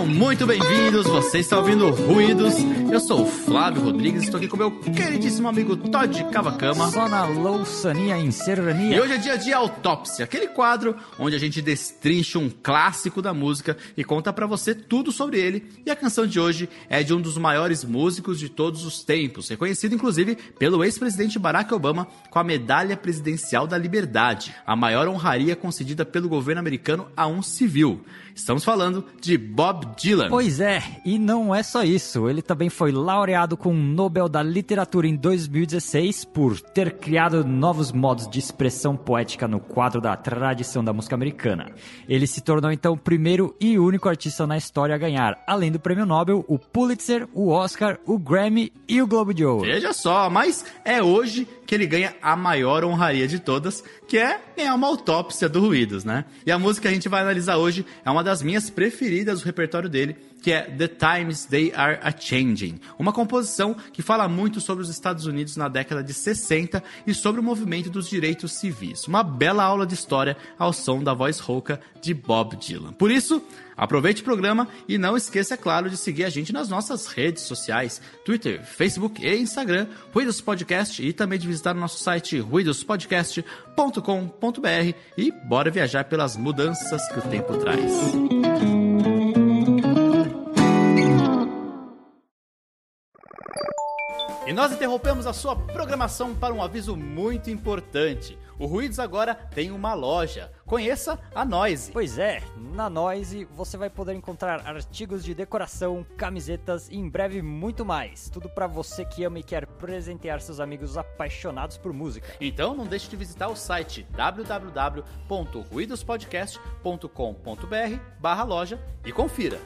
Sejam muito bem-vindos, você está ouvindo Ruídos. Eu sou o Flávio Rodrigues, estou aqui com meu queridíssimo amigo Todd Cavacama. Só na louçania em serrania. E hoje é dia de autópsia, aquele quadro onde a gente destrincha um clássico da música e conta para você tudo sobre ele. E a canção de hoje é de um dos maiores músicos de todos os tempos, reconhecido inclusive pelo ex-presidente Barack Obama com a Medalha Presidencial da Liberdade, a maior honraria concedida pelo governo americano a um civil. Estamos falando de Bob Dylan. Pois é, e não é só isso. Ele também foi laureado com o Nobel da Literatura em 2016 por ter criado novos modos de expressão poética no quadro da tradição da música americana. Ele se tornou então o primeiro e único artista na história a ganhar, além do prêmio Nobel, o Pulitzer, o Oscar, o Grammy e o Globo de Ouro. Veja só, mas é hoje que ele ganha a maior honraria de todas, que é ganhar uma autópsia do Ruídos, né? E a música que a gente vai analisar hoje é uma das minhas preferidas do repertório dele, que é The Times They Are A Changing, uma composição que fala muito sobre os Estados Unidos na década de 60 e sobre o movimento dos direitos civis. Uma bela aula de história ao som da voz rouca de Bob Dylan. Por isso, aproveite o programa e não esqueça, é claro, de seguir a gente nas nossas redes sociais, Twitter, Facebook e Instagram, Ruídos Podcast e também de visitar o nosso site ruidospodcast.com.br e bora viajar pelas mudanças que o tempo traz. E nós interrompemos a sua programação para um aviso muito importante. O Ruídos agora tem uma loja. Conheça a Noise. Pois é, na Noise você vai poder encontrar artigos de decoração, camisetas e em breve muito mais. Tudo para você que ama e quer presentear seus amigos apaixonados por música. Então não deixe de visitar o site www.ruidospodcast.com.br/loja e confira.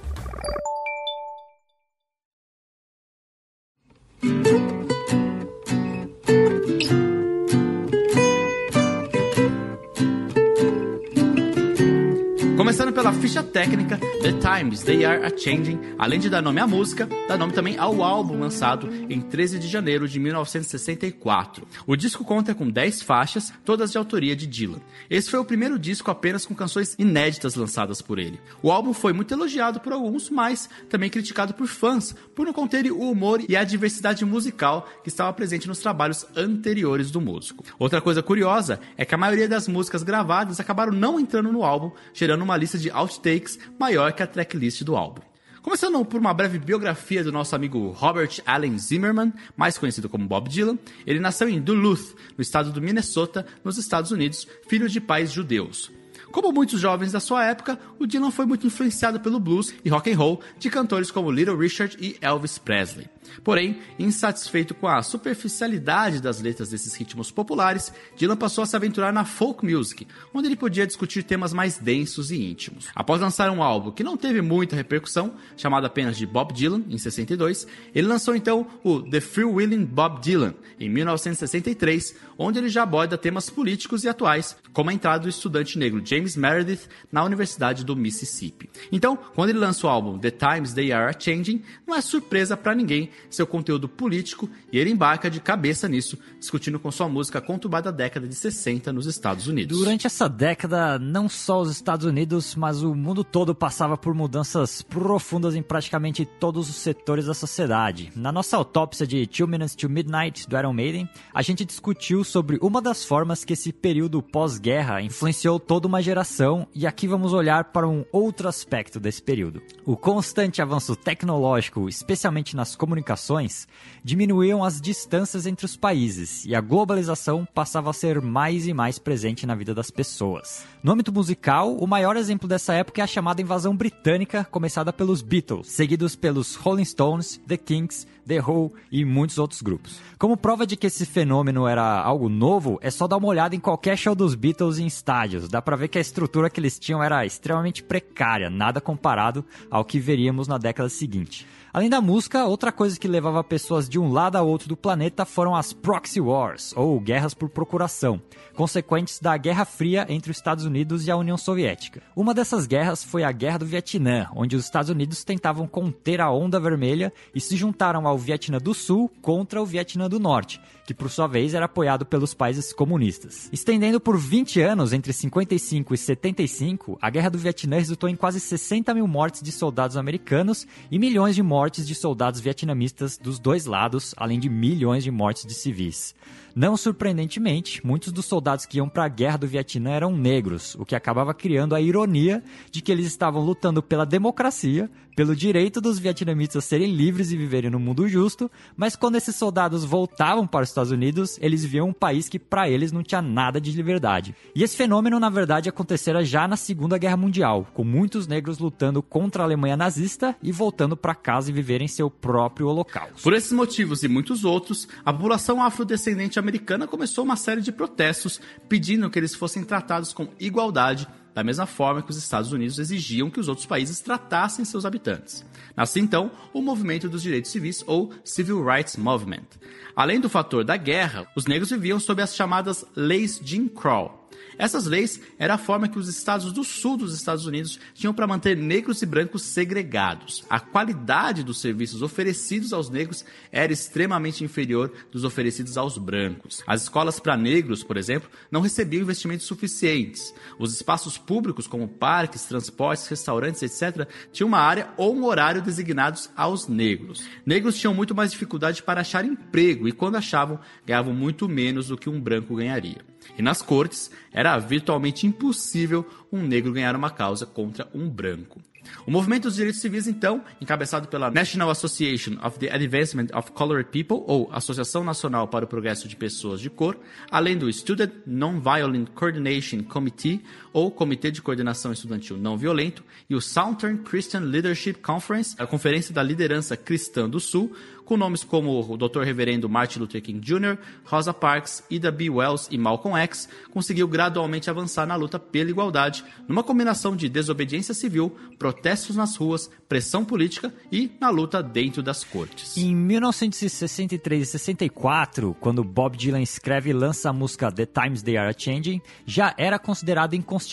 Ficha técnica, The Times They Are A Changing, além de dar nome à música, dá nome também ao álbum lançado em 13 de janeiro de 1964. O disco conta com 10 faixas, todas de autoria de Dylan. Esse foi o primeiro disco apenas com canções inéditas lançadas por ele. O álbum foi muito elogiado por alguns, mas também criticado por fãs, por não conter o humor e a diversidade musical que estava presente nos trabalhos anteriores do músico. Outra coisa curiosa é que a maioria das músicas gravadas acabaram não entrando no álbum, gerando uma lista de outtakes maior que a tracklist do álbum. Começando por uma breve biografia do nosso amigo Robert Allen Zimmerman, mais conhecido como Bob Dylan, ele nasceu em Duluth, no estado do Minnesota, nos Estados Unidos, filho de pais judeus. Como muitos jovens da sua época, o Dylan foi muito influenciado pelo blues e rock and roll de cantores como Little Richard e Elvis Presley. Porém, insatisfeito com a superficialidade das letras desses ritmos populares, Dylan passou a se aventurar na folk music, onde ele podia discutir temas mais densos e íntimos. Após lançar um álbum que não teve muita repercussão, chamado apenas de Bob Dylan, em 62, ele lançou então o The Free Willing Bob Dylan, em 1963, onde ele já aborda temas políticos e atuais, como a entrada do estudante negro James Meredith na Universidade do Mississippi. Então, quando ele lança o álbum The Times They Are Changing, não é surpresa para ninguém seu conteúdo político e ele embarca de cabeça nisso, discutindo com sua música conturbada década de 60 nos Estados Unidos. Durante essa década, não só os Estados Unidos, mas o mundo todo passava por mudanças profundas em praticamente todos os setores da sociedade. Na nossa autópsia de Two Minutes to Midnight do Iron Maiden, a gente discutiu sobre uma das formas que esse período pós-guerra influenciou toda uma geração e aqui vamos olhar para um outro aspecto desse período. O constante avanço tecnológico, especialmente nas comunicações, diminuíam as distâncias entre os países e a globalização passava a ser mais e mais presente na vida das pessoas. No âmbito musical, o maior exemplo dessa época é a chamada invasão britânica, começada pelos Beatles, seguidos pelos Rolling Stones, The Kinks, The Who e muitos outros grupos. Como prova de que esse fenômeno era algo novo, é só dar uma olhada em qualquer show dos Beatles em estádios. Dá pra ver que a estrutura que eles tinham era extremamente precária, nada comparado ao que veríamos na década seguinte. Além da música, outra coisa que levava pessoas de um lado a outro do planeta foram as proxy wars, ou guerras por procuração, consequentes da Guerra Fria entre os Estados Unidos e a União Soviética. Uma dessas guerras foi a Guerra do Vietnã, onde os Estados Unidos tentavam conter a Onda Vermelha e se juntaram ao Vietnã do Sul contra o Vietnã do Norte, que por sua vez era apoiado pelos países comunistas. Estendendo por 20 anos, entre 55 65 e 75, a Guerra do Vietnã resultou em quase 60 mil mortes de soldados americanos e milhões de mortes de soldados vietnamistas dos dois lados, além de milhões de mortes de civis. Não surpreendentemente, muitos dos soldados que iam para a guerra do Vietnã eram negros, o que acabava criando a ironia de que eles estavam lutando pela democracia, pelo direito dos vietnamitas serem livres e viverem no mundo justo, mas quando esses soldados voltavam para os Estados Unidos, eles viam um país que para eles não tinha nada de liberdade. E esse fenômeno, na verdade, acontecera já na Segunda Guerra Mundial, com muitos negros lutando contra a Alemanha nazista e voltando para casa e viverem seu próprio holocausto. Por esses motivos e muitos outros, a população afrodescendente americana começou uma série de protestos pedindo que eles fossem tratados com igualdade da mesma forma que os Estados Unidos exigiam que os outros países tratassem seus habitantes. Nasce então o movimento dos direitos civis ou Civil Rights Movement. Além do fator da guerra, os negros viviam sob as chamadas leis Jim Crow, essas leis eram a forma que os estados do sul dos Estados Unidos tinham para manter negros e brancos segregados. A qualidade dos serviços oferecidos aos negros era extremamente inferior dos oferecidos aos brancos. As escolas para negros, por exemplo, não recebiam investimentos suficientes. Os espaços públicos, como parques, transportes, restaurantes, etc., tinham uma área ou um horário designados aos negros. Negros tinham muito mais dificuldade para achar emprego e, quando achavam, ganhavam muito menos do que um branco ganharia. E nas cortes, era virtualmente impossível um negro ganhar uma causa contra um branco. O movimento dos direitos civis, então, encabeçado pela National Association of the Advancement of Colored People, ou Associação Nacional para o Progresso de Pessoas de Cor, além do Student Nonviolent Coordination Committee, ou Comitê de Coordenação Estudantil Não Violento, e o Southern Christian Leadership Conference, a Conferência da Liderança Cristã do Sul, com nomes como o Dr. Reverendo Martin Luther King Jr., Rosa Parks, Ida B. Wells e Malcolm X, conseguiu gradualmente avançar na luta pela igualdade, numa combinação de desobediência civil, protestos nas ruas, pressão política e na luta dentro das cortes. Em 1963 e 64, quando Bob Dylan escreve e lança a música The Times They Are Changing, já era considerado inconstitucional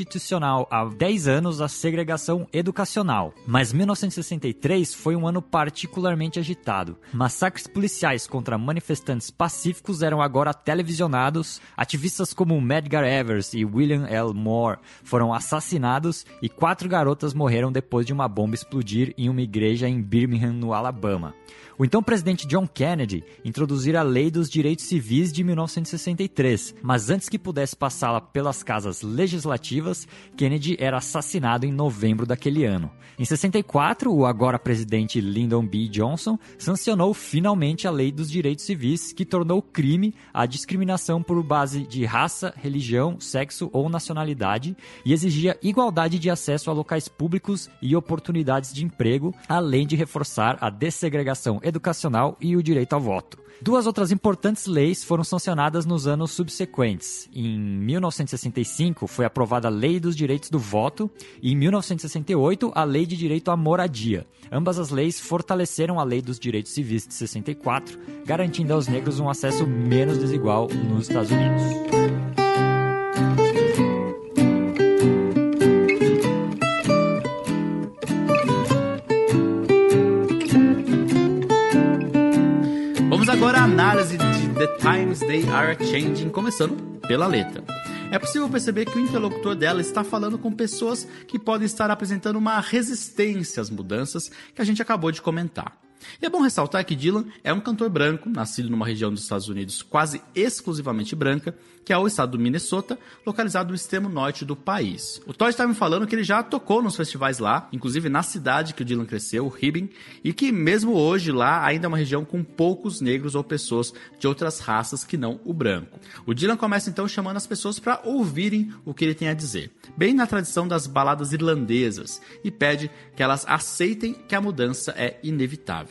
há 10 anos a segregação educacional. Mas 1963 foi um ano particularmente agitado. Massacres policiais contra manifestantes pacíficos eram agora televisionados, ativistas como Medgar Evers e William L. Moore foram assassinados e quatro garotas morreram depois de uma bomba explodir em uma igreja em Birmingham, no Alabama. O então presidente John Kennedy introduzira a Lei dos Direitos Civis de 1963, mas antes que pudesse passá-la pelas casas legislativas, Kennedy era assassinado em novembro daquele ano. Em 64, o agora presidente Lyndon B. Johnson sancionou finalmente a Lei dos Direitos Civis, que tornou crime a discriminação por base de raça, religião, sexo ou nacionalidade e exigia igualdade de acesso a locais públicos e oportunidades de emprego, além de reforçar a dessegregação educacional e o direito ao voto. Duas outras importantes leis foram sancionadas nos anos subsequentes. Em 1965 foi aprovada a Lei dos Direitos do Voto e em 1968 a Lei de Direito à Moradia. Ambas as leis fortaleceram a Lei dos Direitos Civis de 64, garantindo aos negros um acesso menos desigual nos Estados Unidos. Times They Are Changing, começando pela letra. É possível perceber que o interlocutor dela está falando com pessoas que podem estar apresentando uma resistência às mudanças que a gente acabou de comentar. E é bom ressaltar que Dylan é um cantor branco, nascido numa região dos Estados Unidos quase exclusivamente branca, que é o estado do Minnesota, localizado no extremo norte do país. O Todd estava me falando que ele já tocou nos festivais lá, inclusive na cidade que o Dylan cresceu, Hibbing, e que mesmo hoje lá ainda é uma região com poucos negros ou pessoas de outras raças que não o branco. O Dylan começa então chamando as pessoas para ouvirem o que ele tem a dizer, bem na tradição das baladas irlandesas, e pede que elas aceitem que a mudança é inevitável.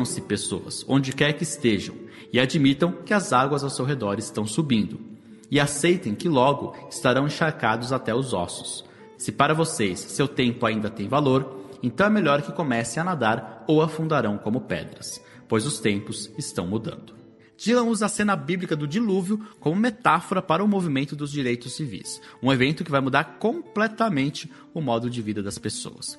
Reúnam-se pessoas, onde quer que estejam, e admitam que as águas ao seu redor estão subindo, e aceitem que logo estarão encharcados até os ossos. Se para vocês seu tempo ainda tem valor, então é melhor que comecem a nadar ou afundarão como pedras, pois os tempos estão mudando. Dylan usa a cena bíblica do dilúvio como metáfora para o movimento dos direitos civis, um evento que vai mudar completamente o modo de vida das pessoas.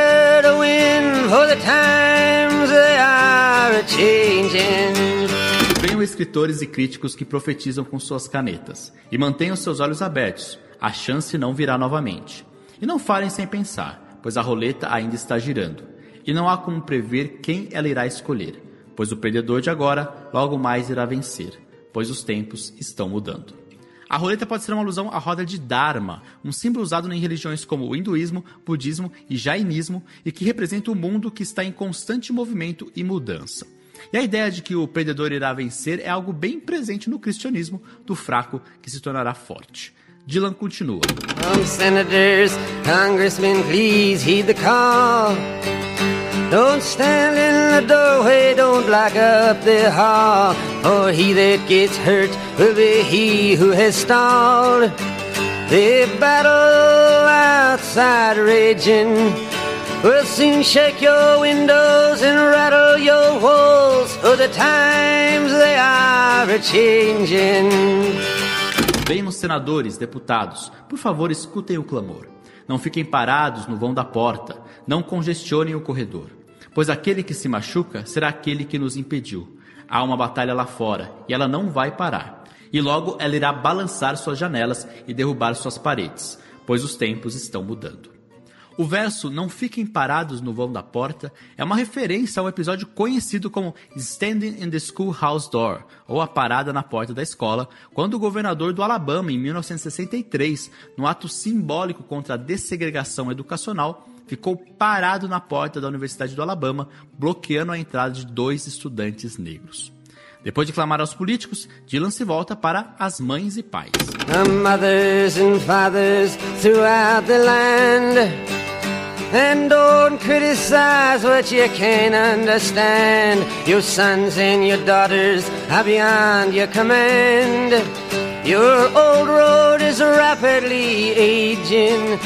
For the times they are changing Venham escritores e críticos que profetizam com suas canetas e mantenham seus olhos abertos. A chance não virá novamente. E não falem sem pensar, pois a roleta ainda está girando. E não há como prever quem ela irá escolher, pois o perdedor de agora logo mais irá vencer, pois os tempos estão mudando. A roleta pode ser uma alusão à roda de Dharma, um símbolo usado em religiões como o hinduísmo, budismo e jainismo e que representa o um mundo que está em constante movimento e mudança. E a ideia de que o perdedor irá vencer é algo bem presente no cristianismo do fraco que se tornará forte. Dylan continua. senators, congressmen, please heed the call. Don't stand in the doorway, don't block up the hall. For he that gets hurt will be he who has stalled. The battle outside raging will soon shake your windows and rattle your walls. For the times they are changing. Venham senadores, deputados, por favor escutem o clamor. Não fiquem parados no vão da porta, não congestionem o corredor pois aquele que se machuca será aquele que nos impediu. Há uma batalha lá fora e ela não vai parar. E logo ela irá balançar suas janelas e derrubar suas paredes, pois os tempos estão mudando. O verso Não fiquem parados no vão da porta é uma referência ao episódio conhecido como Standing in the Schoolhouse Door, ou A Parada na Porta da Escola, quando o governador do Alabama, em 1963, no ato simbólico contra a dessegregação educacional, ficou parado na porta da Universidade do Alabama, bloqueando a entrada de dois estudantes negros. Depois de clamar aos políticos, Dylan se volta para as mães e pais. And don't criticize what you can't understand Your sons and your daughters are beyond your command Your old road is rapidly aging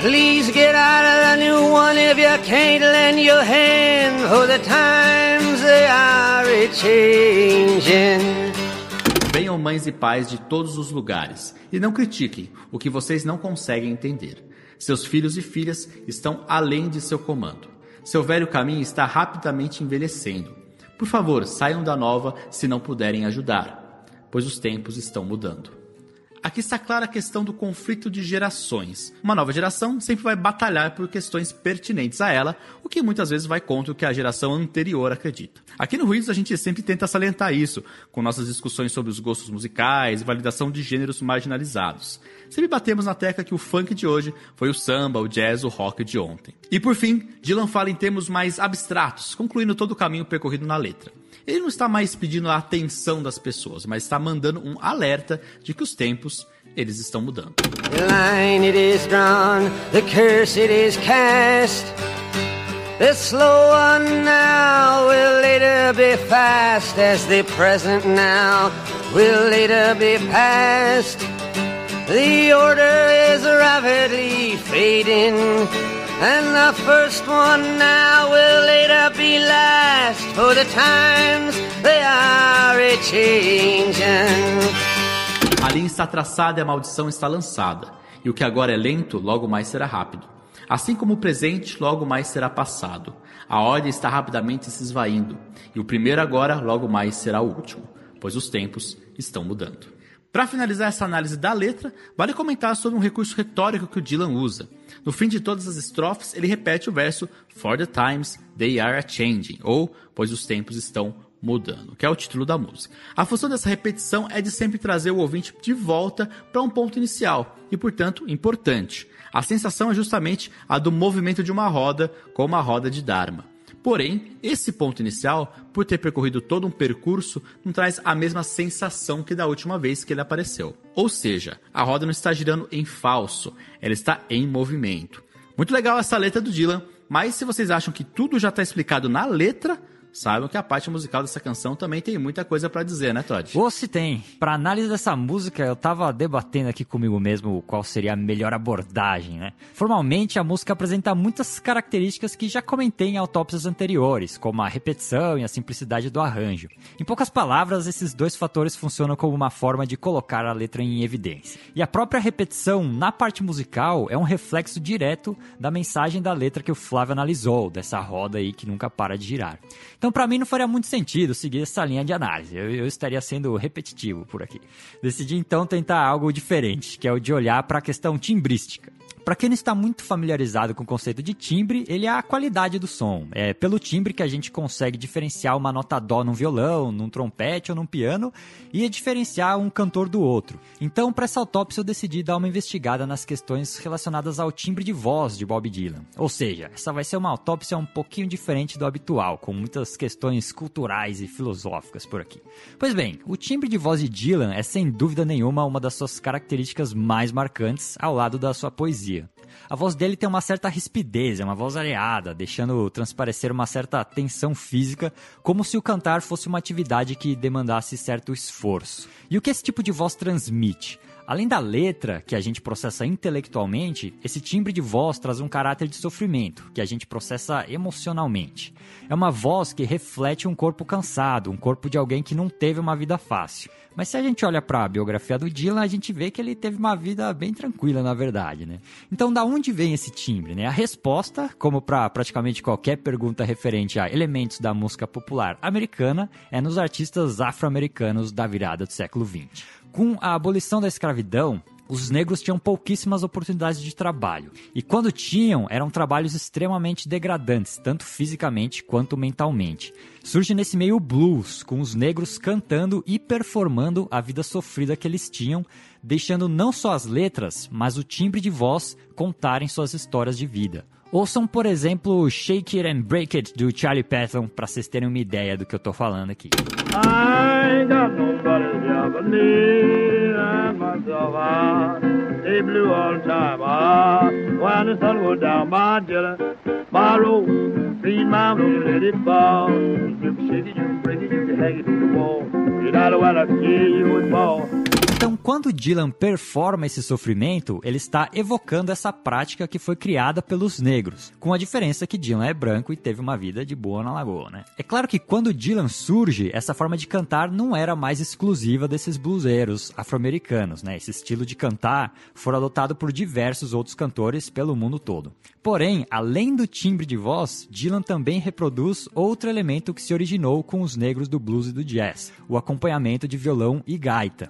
Please get out of the new one if you can't lend your hand, for the times they are changing. Venham mães e pais de todos os lugares e não critiquem o que vocês não conseguem entender. Seus filhos e filhas estão além de seu comando. Seu velho caminho está rapidamente envelhecendo. Por favor, saiam da nova se não puderem ajudar, pois os tempos estão mudando. Aqui está clara a questão do conflito de gerações. Uma nova geração sempre vai batalhar por questões pertinentes a ela, o que muitas vezes vai contra o que a geração anterior acredita. Aqui no Ruídos a gente sempre tenta salientar isso, com nossas discussões sobre os gostos musicais e validação de gêneros marginalizados. Sempre batemos na tecla que o funk de hoje foi o samba, o jazz, o rock de ontem. E por fim, Dylan fala em termos mais abstratos, concluindo todo o caminho percorrido na letra. Ele não está mais pedindo a atenção das pessoas, mas está mandando um alerta de que os tempos eles estão mudando. The line it is drawn, the curse it is cast. The slow one now will later be fast, as the present now will later be past. The order is rapidly fading. And the first one now will later be last, for the times they are changing. A linha está traçada e a maldição está lançada, e o que agora é lento, logo mais será rápido. Assim como o presente, logo mais será passado. A ordem está rapidamente se esvaindo, e o primeiro agora, logo mais será o último, pois os tempos estão mudando. Para finalizar essa análise da letra, vale comentar sobre um recurso retórico que o Dylan usa. No fim de todas as estrofes, ele repete o verso For the times they are a changing, ou pois os tempos estão mudando, que é o título da música. A função dessa repetição é de sempre trazer o ouvinte de volta para um ponto inicial e, portanto, importante. A sensação é justamente a do movimento de uma roda, como a roda de Dharma. Porém, esse ponto inicial, por ter percorrido todo um percurso, não traz a mesma sensação que da última vez que ele apareceu. Ou seja, a roda não está girando em falso, ela está em movimento. Muito legal essa letra do Dylan, mas se vocês acham que tudo já está explicado na letra, saibam que a parte musical dessa canção também tem muita coisa para dizer, né, Todd? Ou se tem. Para análise dessa música, eu tava debatendo aqui comigo mesmo qual seria a melhor abordagem, né? Formalmente, a música apresenta muitas características que já comentei em autópsias anteriores, como a repetição e a simplicidade do arranjo. Em poucas palavras, esses dois fatores funcionam como uma forma de colocar a letra em evidência. E a própria repetição na parte musical é um reflexo direto da mensagem da letra que o Flávio analisou, dessa roda aí que nunca para de girar. Então, para mim, não faria muito sentido seguir essa linha de análise. Eu, eu estaria sendo repetitivo por aqui. Decidi então tentar algo diferente, que é o de olhar para a questão timbrística. Para quem não está muito familiarizado com o conceito de timbre, ele é a qualidade do som. É pelo timbre que a gente consegue diferenciar uma nota dó num violão, num trompete ou num piano e diferenciar um cantor do outro. Então, para essa autópsia, eu decidi dar uma investigada nas questões relacionadas ao timbre de voz de Bob Dylan. Ou seja, essa vai ser uma autópsia um pouquinho diferente do habitual, com muitas questões culturais e filosóficas por aqui. Pois bem, o timbre de voz de Dylan é sem dúvida nenhuma uma das suas características mais marcantes ao lado da sua poesia. A voz dele tem uma certa rispidez, é uma voz areada, deixando transparecer uma certa tensão física, como se o cantar fosse uma atividade que demandasse certo esforço. E o que esse tipo de voz transmite? Além da letra, que a gente processa intelectualmente, esse timbre de voz traz um caráter de sofrimento, que a gente processa emocionalmente. É uma voz que reflete um corpo cansado, um corpo de alguém que não teve uma vida fácil. Mas se a gente olha para a biografia do Dylan, a gente vê que ele teve uma vida bem tranquila, na verdade, né? Então, da onde vem esse timbre, né? A resposta, como para praticamente qualquer pergunta referente a elementos da música popular americana, é nos artistas afro-americanos da virada do século XX. Com a abolição da escravidão, os negros tinham pouquíssimas oportunidades de trabalho. E quando tinham, eram trabalhos extremamente degradantes, tanto fisicamente quanto mentalmente. Surge nesse meio o blues, com os negros cantando e performando a vida sofrida que eles tinham, deixando não só as letras, mas o timbre de voz contarem suas histórias de vida. Ouçam, por exemplo, Shake It and Break It do Charlie Patton para vocês terem uma ideia do que eu tô falando aqui. I ain't got myself out. They blew all the time. Ah, when the sun goes down, my jelly, my road, feed my road, let it fall. You can shake it, you can break it, you can hang it to the wall. You know when I see you, it's ball. Quando Dylan performa esse sofrimento, ele está evocando essa prática que foi criada pelos negros, com a diferença que Dylan é branco e teve uma vida de boa na lagoa, né? É claro que quando Dylan surge, essa forma de cantar não era mais exclusiva desses bluseiros afro-americanos, né? Esse estilo de cantar foi adotado por diversos outros cantores pelo mundo todo. Porém, além do timbre de voz, Dylan também reproduz outro elemento que se originou com os negros do blues e do jazz, o acompanhamento de violão e gaita.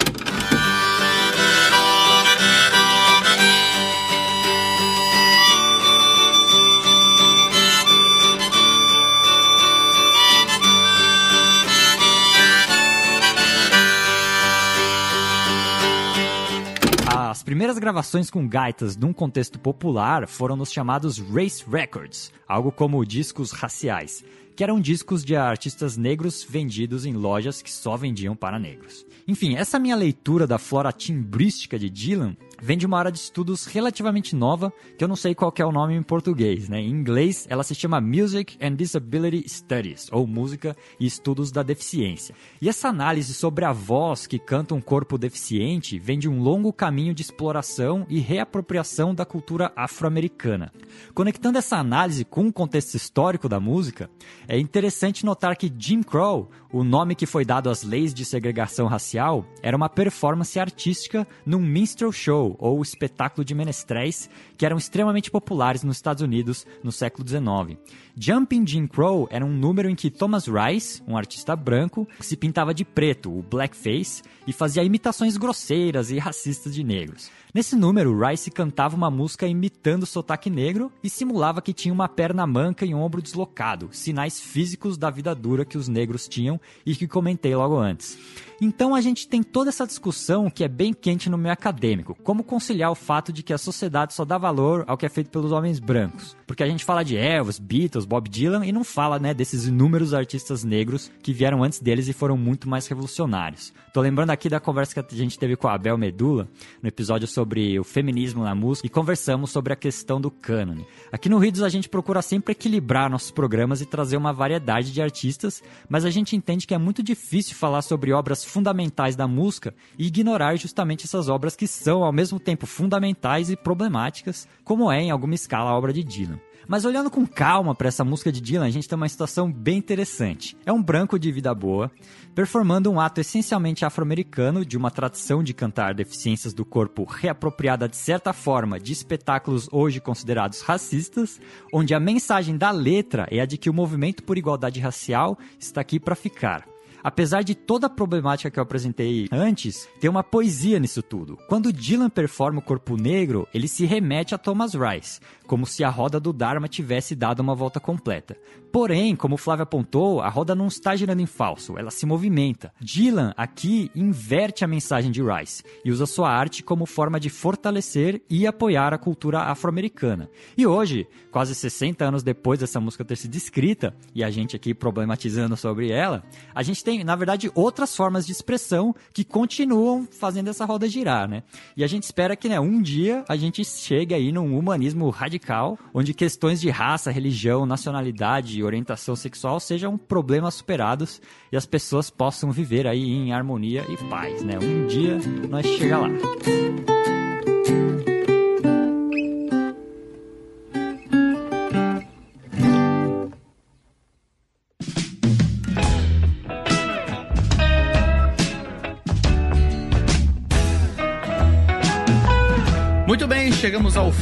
Primeiras gravações com gaitas num contexto popular foram nos chamados race records, algo como discos raciais, que eram discos de artistas negros vendidos em lojas que só vendiam para negros. Enfim, essa minha leitura da flora timbrística de Dylan vem de uma área de estudos relativamente nova, que eu não sei qual é o nome em português, né? Em inglês, ela se chama Music and Disability Studies, ou Música e Estudos da Deficiência. E essa análise sobre a voz que canta um corpo deficiente vem de um longo caminho de exploração e reapropriação da cultura afro-americana. Conectando essa análise com o contexto histórico da música, é interessante notar que Jim Crow, o nome que foi dado às leis de segregação racial, era uma performance artística num minstrel show show ou espetáculo de menestréis que eram extremamente populares nos Estados Unidos no século XIX. Jumping Jim Crow era um número em que Thomas Rice, um artista branco, se pintava de preto, o blackface, e fazia imitações grosseiras e racistas de negros. Nesse número, Rice cantava uma música imitando o sotaque negro e simulava que tinha uma perna manca e um ombro deslocado, sinais físicos da vida dura que os negros tinham e que comentei logo antes. Então a gente tem toda essa discussão que é bem quente no meio acadêmico. Como conciliar o fato de que a sociedade só dá valor ao que é feito pelos homens brancos? Porque a gente fala de Elvis, Beatles, Bob Dylan e não fala, né, desses inúmeros artistas negros que vieram antes deles e foram muito mais revolucionários. Tô lembrando aqui da conversa que a gente teve com a Abel Medula no episódio sobre o feminismo na música e conversamos sobre a questão do cânone. Aqui no Ridos a gente procura sempre equilibrar nossos programas e trazer uma variedade de artistas, mas a gente entende que é muito difícil falar sobre obras fundamentais da música e ignorar justamente essas obras que são ao mesmo tempo fundamentais e problemáticas, como é em alguma escala a obra de Dylan. Mas olhando com calma para essa música de Dylan, a gente tem uma situação bem interessante. É um branco de vida boa, performando um ato essencialmente afro-americano de uma tradição de cantar deficiências do corpo reapropriada de certa forma de espetáculos hoje considerados racistas, onde a mensagem da letra é a de que o movimento por igualdade racial está aqui para ficar. Apesar de toda a problemática que eu apresentei antes, tem uma poesia nisso tudo. Quando Dylan performa o Corpo Negro, ele se remete a Thomas Rice, como se a roda do Dharma tivesse dado uma volta completa. Porém, como o Flávio apontou, a roda não está girando em falso, ela se movimenta. Dylan aqui inverte a mensagem de Rice e usa sua arte como forma de fortalecer e apoiar a cultura afro-americana. E hoje, quase 60 anos depois dessa música ter sido escrita, e a gente aqui problematizando sobre ela, a gente tem, na verdade, outras formas de expressão que continuam fazendo essa roda girar, né? E a gente espera que, né, um dia a gente chegue aí num humanismo radical, onde questões de raça, religião, nacionalidade e orientação sexual sejam problemas superados e as pessoas possam viver aí em harmonia e paz, né? Um dia nós chega lá.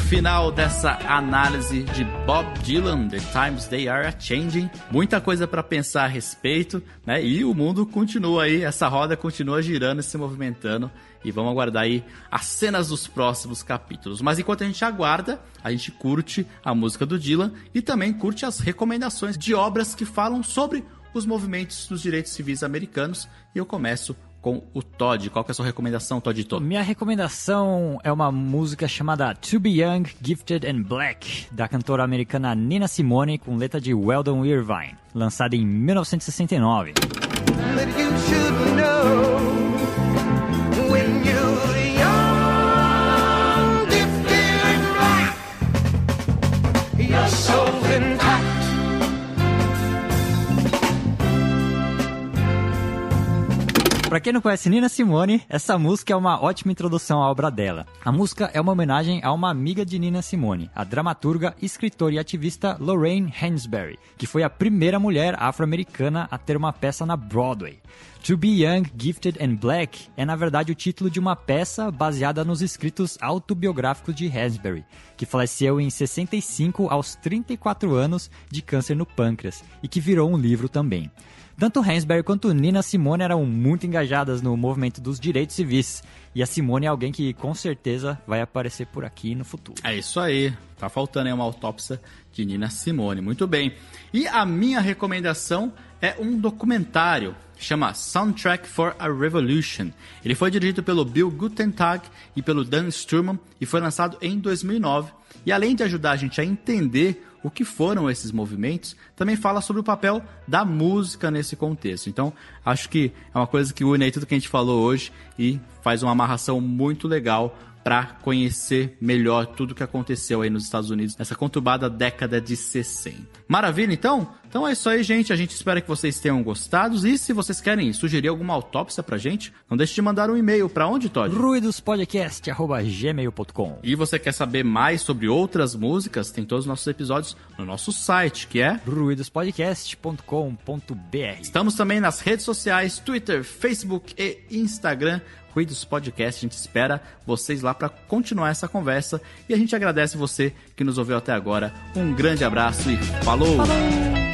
Final dessa análise de Bob Dylan, The Times They Are a Changing. Muita coisa para pensar a respeito, né? E o mundo continua aí, essa roda continua girando e se movimentando. E vamos aguardar aí as cenas dos próximos capítulos. Mas enquanto a gente aguarda, a gente curte a música do Dylan e também curte as recomendações de obras que falam sobre os movimentos dos direitos civis americanos. E eu começo com o Todd. Qual que é a sua recomendação, Toddito? Minha recomendação é uma música chamada To Be Young, Gifted and Black, da cantora americana Nina Simone, com letra de Weldon Irvine, lançada em 1969. Pra quem não conhece Nina Simone, essa música é uma ótima introdução à obra dela. A música é uma homenagem a uma amiga de Nina Simone, a dramaturga, escritora e ativista Lorraine Hansberry, que foi a primeira mulher afro-americana a ter uma peça na Broadway. To Be Young, Gifted and Black é na verdade o título de uma peça baseada nos escritos autobiográficos de Hansberry, que faleceu em 65 aos 34 anos de câncer no pâncreas e que virou um livro também. Tanto Hansberry quanto Nina Simone eram muito engajadas no movimento dos direitos civis. E a Simone é alguém que com certeza vai aparecer por aqui no futuro. É isso aí. Tá faltando aí uma autópsia de Nina Simone. Muito bem. E a minha recomendação é um documentário chama Soundtrack for a Revolution. Ele foi dirigido pelo Bill Gutentag e pelo Dan Sturman e foi lançado em 2009. E além de ajudar a gente a entender o que foram esses movimentos, também fala sobre o papel da música nesse contexto. Então, acho que é uma coisa que une aí tudo que a gente falou hoje e faz uma amarração muito legal para conhecer melhor tudo o que aconteceu aí nos Estados Unidos nessa conturbada década de 60. Maravilha, então? Então é isso aí, gente. A gente espera que vocês tenham gostado. E se vocês querem sugerir alguma autópsia pra gente, não deixe de mandar um e-mail. Para onde, Todd? ruidospodcast.gmail.com E você quer saber mais sobre outras músicas? Tem todos os nossos episódios no nosso site, que é ruidospodcast.com.br Estamos também nas redes sociais, Twitter, Facebook e Instagram. Ruídos Podcast. A gente espera vocês lá para continuar essa conversa e a gente agradece você que nos ouviu até agora. Um grande abraço e falou. Falou!